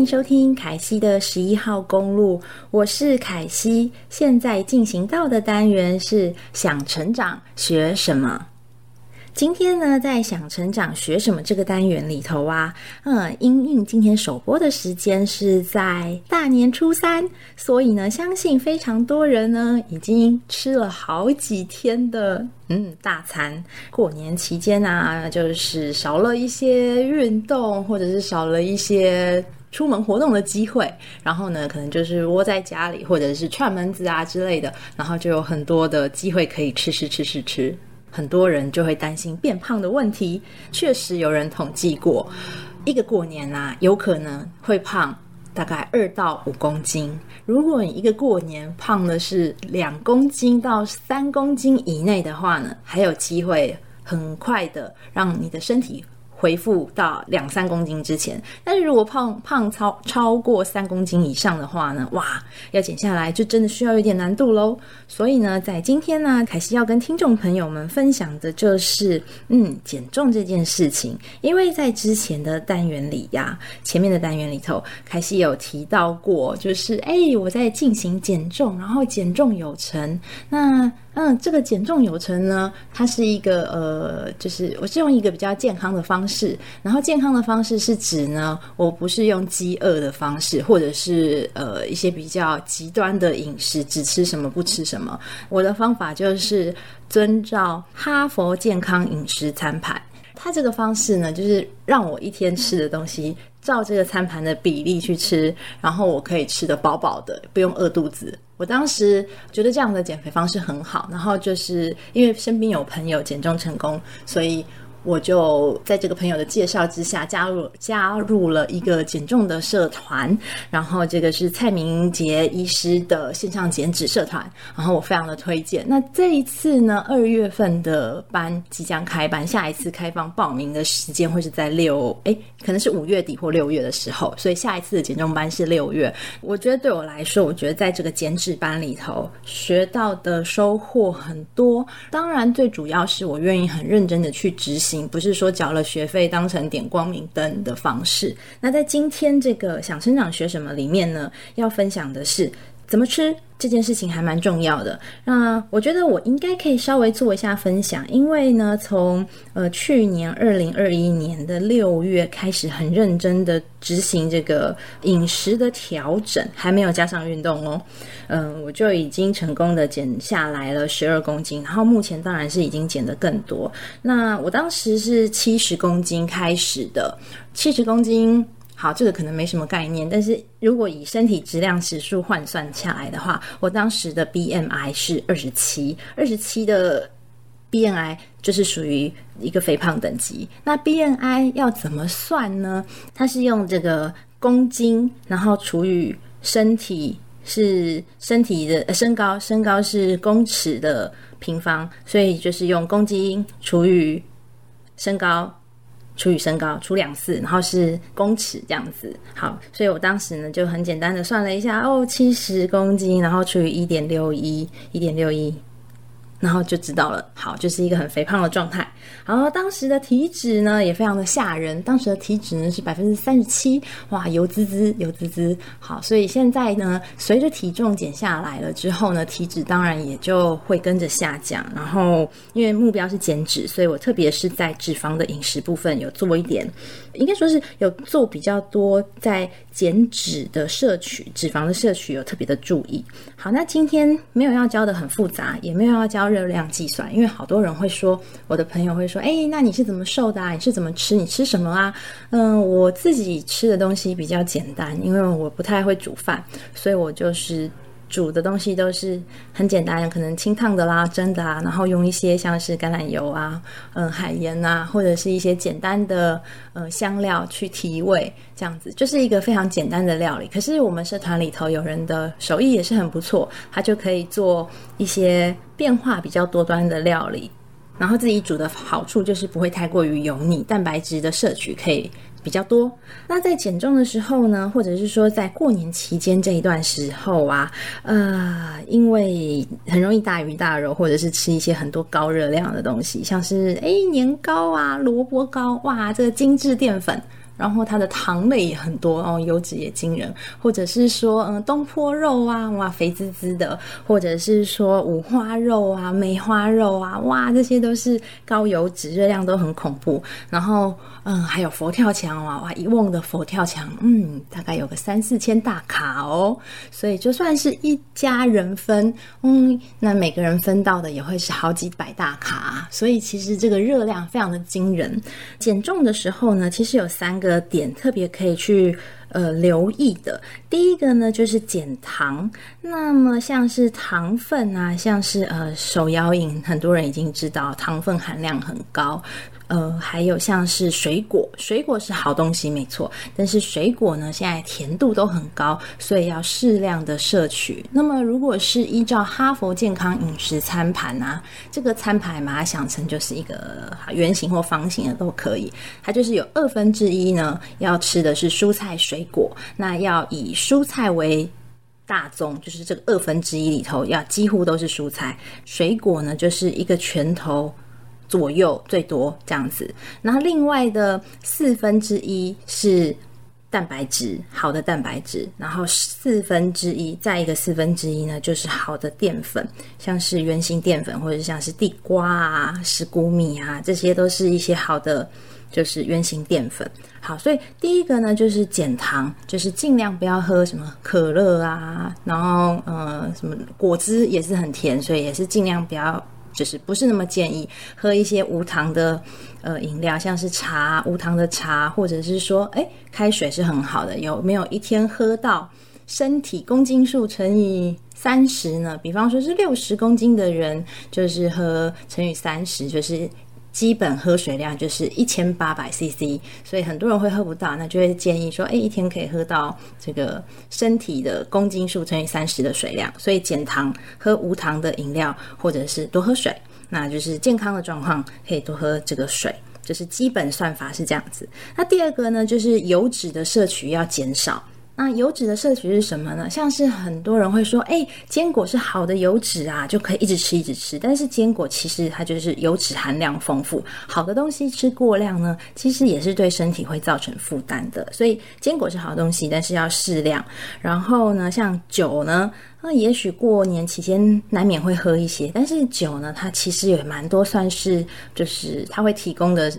迎收听凯西的十一号公路，我是凯西。现在进行到的单元是想成长学什么？今天呢，在想成长学什么这个单元里头啊，嗯，因应今天首播的时间是在大年初三，所以呢，相信非常多人呢已经吃了好几天的嗯大餐。过年期间啊，就是少了一些运动，或者是少了一些出门活动的机会，然后呢，可能就是窝在家里，或者是串门子啊之类的，然后就有很多的机会可以吃吃吃吃吃。很多人就会担心变胖的问题。确实有人统计过，一个过年啊，有可能会胖大概二到五公斤。如果你一个过年胖的是两公斤到三公斤以内的话呢，还有机会很快的让你的身体恢复到两三公斤之前，但是如果胖胖超超过三公斤以上的话呢，哇，要减下来就真的需要有点难度喽。所以呢，在今天呢，凯西要跟听众朋友们分享的就是，嗯，减重这件事情。因为在之前的单元里呀，前面的单元里头，凯西有提到过，就是哎，我在进行减重，然后减重有成。那嗯，这个减重有成呢，它是一个呃，就是我是用一个比较健康的方式，然后健康的方式是指呢，我不是用饥饿的方式，或者是呃一些比较极端的饮食，只吃什么不吃什么。我的方法就是遵照哈佛健康饮食餐盘，它这个方式呢，就是让我一天吃的东西照这个餐盘的比例去吃，然后我可以吃得饱饱的，不用饿肚子。我当时觉得这样的减肥方式很好，然后就是因为身边有朋友减重成功，所以。我就在这个朋友的介绍之下加入加入了一个减重的社团，然后这个是蔡明杰医师的线上减脂社团，然后我非常的推荐。那这一次呢，二月份的班即将开班，下一次开放报名的时间会是在六，诶，可能是五月底或六月的时候，所以下一次的减重班是六月。我觉得对我来说，我觉得在这个减脂班里头学到的收获很多，当然最主要是我愿意很认真的去执行。不是说缴了学费当成点光明灯的方式。那在今天这个想成长学什么里面呢，要分享的是怎么吃。这件事情还蛮重要的，那我觉得我应该可以稍微做一下分享，因为呢，从呃去年二零二一年的六月开始，很认真的执行这个饮食的调整，还没有加上运动哦，嗯、我就已经成功的减下来了十二公斤，然后目前当然是已经减得更多。那我当时是七十公斤开始的，七十公斤。好，这个可能没什么概念，但是如果以身体质量指数换算下来的话，我当时的 BMI 是二十七，二十七的 BMI 就是属于一个肥胖等级。那 BMI 要怎么算呢？它是用这个公斤，然后除以身体是身体的身高，身高是公尺的平方，所以就是用公斤除以身高。除以身高，除两次，然后是公尺这样子。好，所以我当时呢就很简单的算了一下，哦，七十公斤，然后除以一点六一，一点六一。然后就知道了，好，就是一个很肥胖的状态。然后当时的体脂呢也非常的吓人，当时的体脂呢是百分之三十七，哇，油滋滋，油滋滋。好，所以现在呢，随着体重减下来了之后呢，体脂当然也就会跟着下降。然后因为目标是减脂，所以我特别是在脂肪的饮食部分有做一点，应该说是有做比较多在减脂的摄取，脂肪的摄取有特别的注意。好，那今天没有要教的很复杂，也没有要教。热量计算，因为好多人会说，我的朋友会说，哎，那你是怎么瘦的啊？你是怎么吃？你吃什么啊？嗯，我自己吃的东西比较简单，因为我不太会煮饭，所以我就是。煮的东西都是很简单，可能清烫的啦、蒸的啊，然后用一些像是橄榄油啊、嗯海盐啊，或者是一些简单的呃香料去提味，这样子就是一个非常简单的料理。可是我们社团里头有人的手艺也是很不错，他就可以做一些变化比较多端的料理，然后自己煮的好处就是不会太过于油腻，蛋白质的摄取可以比较多。那在减重的时候呢，或者是说在过年期间这一段时候啊，呃，因为很容易大鱼大肉，或者是吃一些很多高热量的东西，像是诶年糕啊、萝卜糕，哇，这个精致淀粉。然后它的糖类也很多哦，油脂也惊人，或者是说嗯东坡肉啊，哇肥滋滋的，或者是说五花肉啊、梅花肉啊，哇这些都是高油脂，热量都很恐怖。然后嗯还有佛跳墙啊，哇一瓮的佛跳墙，嗯大概有个三四千大卡哦，所以就算是一家人分，嗯那每个人分到的也会是好几百大卡，所以其实这个热量非常的惊人。减重的时候呢，其实有三个。的点特别可以去呃留意的，第一个呢就是减糖。那么像是糖分啊，像是呃手摇饮，很多人已经知道糖分含量很高。呃，还有像是水果，水果是好东西没错，但是水果呢，现在甜度都很高，所以要适量的摄取。那么，如果是依照哈佛健康饮食餐盘啊，这个餐盘把它想成就是一个圆形或方形的都可以，它就是有二分之一呢，要吃的是蔬菜水果，那要以蔬菜为大宗，就是这个二分之一里头要几乎都是蔬菜，水果呢就是一个拳头。左右最多这样子，然后另外的四分之一是蛋白质，好的蛋白质，然后四分之一再一个四分之一呢，就是好的淀粉，像是圆形淀粉或者像是地瓜啊、石谷米啊，这些都是一些好的，就是圆形淀粉。好，所以第一个呢就是减糖，就是尽量不要喝什么可乐啊，然后呃什么果汁也是很甜，所以也是尽量不要。就是不是那么建议喝一些无糖的呃饮料，像是茶，无糖的茶，或者是说，哎，开水是很好的。有没有一天喝到身体公斤数乘以三十呢？比方说是六十公斤的人，就是喝乘以三十，就是。基本喝水量就是一千八百 CC，所以很多人会喝不到，那就会建议说，哎，一天可以喝到这个身体的公斤数乘以三十的水量。所以减糖，喝无糖的饮料，或者是多喝水，那就是健康的状况可以多喝这个水，就是基本算法是这样子。那第二个呢，就是油脂的摄取要减少。那油脂的摄取是什么呢？像是很多人会说，哎，坚果是好的油脂啊，就可以一直吃一直吃。但是坚果其实它就是油脂含量丰富，好的东西吃过量呢，其实也是对身体会造成负担的。所以坚果是好东西，但是要适量。然后呢，像酒呢，那也许过年期间难免会喝一些，但是酒呢，它其实也蛮多，算是就是它会提供的。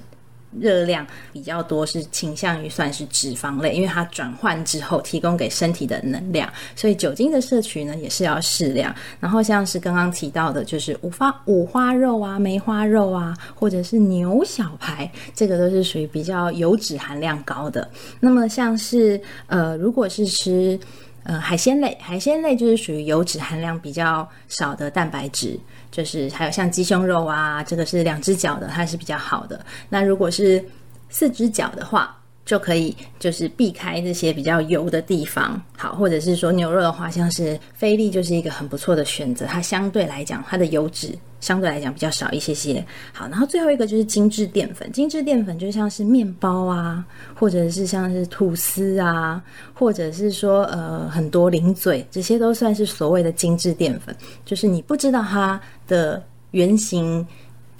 热量比较多，是倾向于算是脂肪类，因为它转换之后提供给身体的能量，所以酒精的摄取呢也是要适量。然后像是刚刚提到的，就是五花五花肉啊、梅花肉啊，或者是牛小排，这个都是属于比较油脂含量高的。那么像是呃，如果是吃呃海鲜类，海鲜类就是属于油脂含量比较少的蛋白质。就是还有像鸡胸肉啊，这个是两只脚的，它是比较好的。那如果是四只脚的话，就可以就是避开这些比较油的地方。好，或者是说牛肉的话，像是菲力就是一个很不错的选择，它相对来讲它的油脂。相对来讲比较少一些些。好，然后最后一个就是精致淀粉。精致淀粉就像是面包啊，或者是像是吐司啊，或者是说呃很多零嘴，这些都算是所谓的精致淀粉。就是你不知道它的原型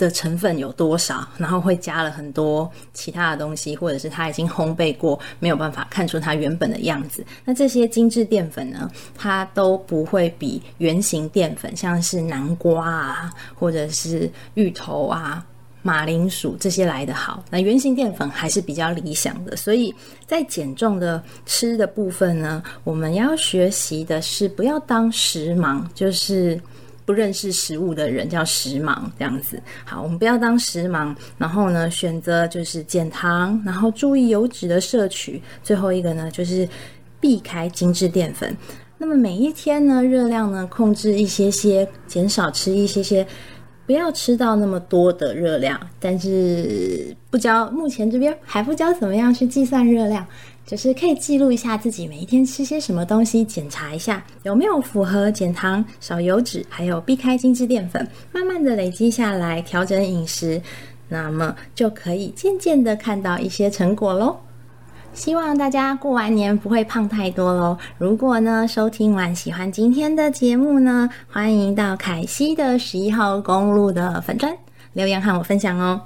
的成分有多少，然后会加了很多其他的东西，或者是它已经烘焙过，没有办法看出它原本的样子。那这些精致淀粉呢，它都不会比原型淀粉，像是南瓜啊，或者是芋头啊、马铃薯这些来得好。那原型淀粉还是比较理想的，所以在减重的吃的部分呢，我们要学习的是不要当食盲，就是。不认识食物的人叫食盲，这样子。好，我们不要当食盲，然后呢，选择就是减糖，然后注意油脂的摄取。最后一个呢，就是避开精致淀粉。那么每一天呢，热量呢控制一些些，减少吃一些些，不要吃到那么多的热量。但是不教，目前这边还不教怎么样去计算热量。就是可以记录一下自己每一天吃些什么东西，检查一下有没有符合减糖、少油脂，还有避开精致淀粉，慢慢的累积下来，调整饮食，那么就可以渐渐的看到一些成果喽。希望大家过完年不会胖太多喽。如果呢，收听完喜欢今天的节目呢，欢迎到凯西的十一号公路的粉砖留言和我分享哦。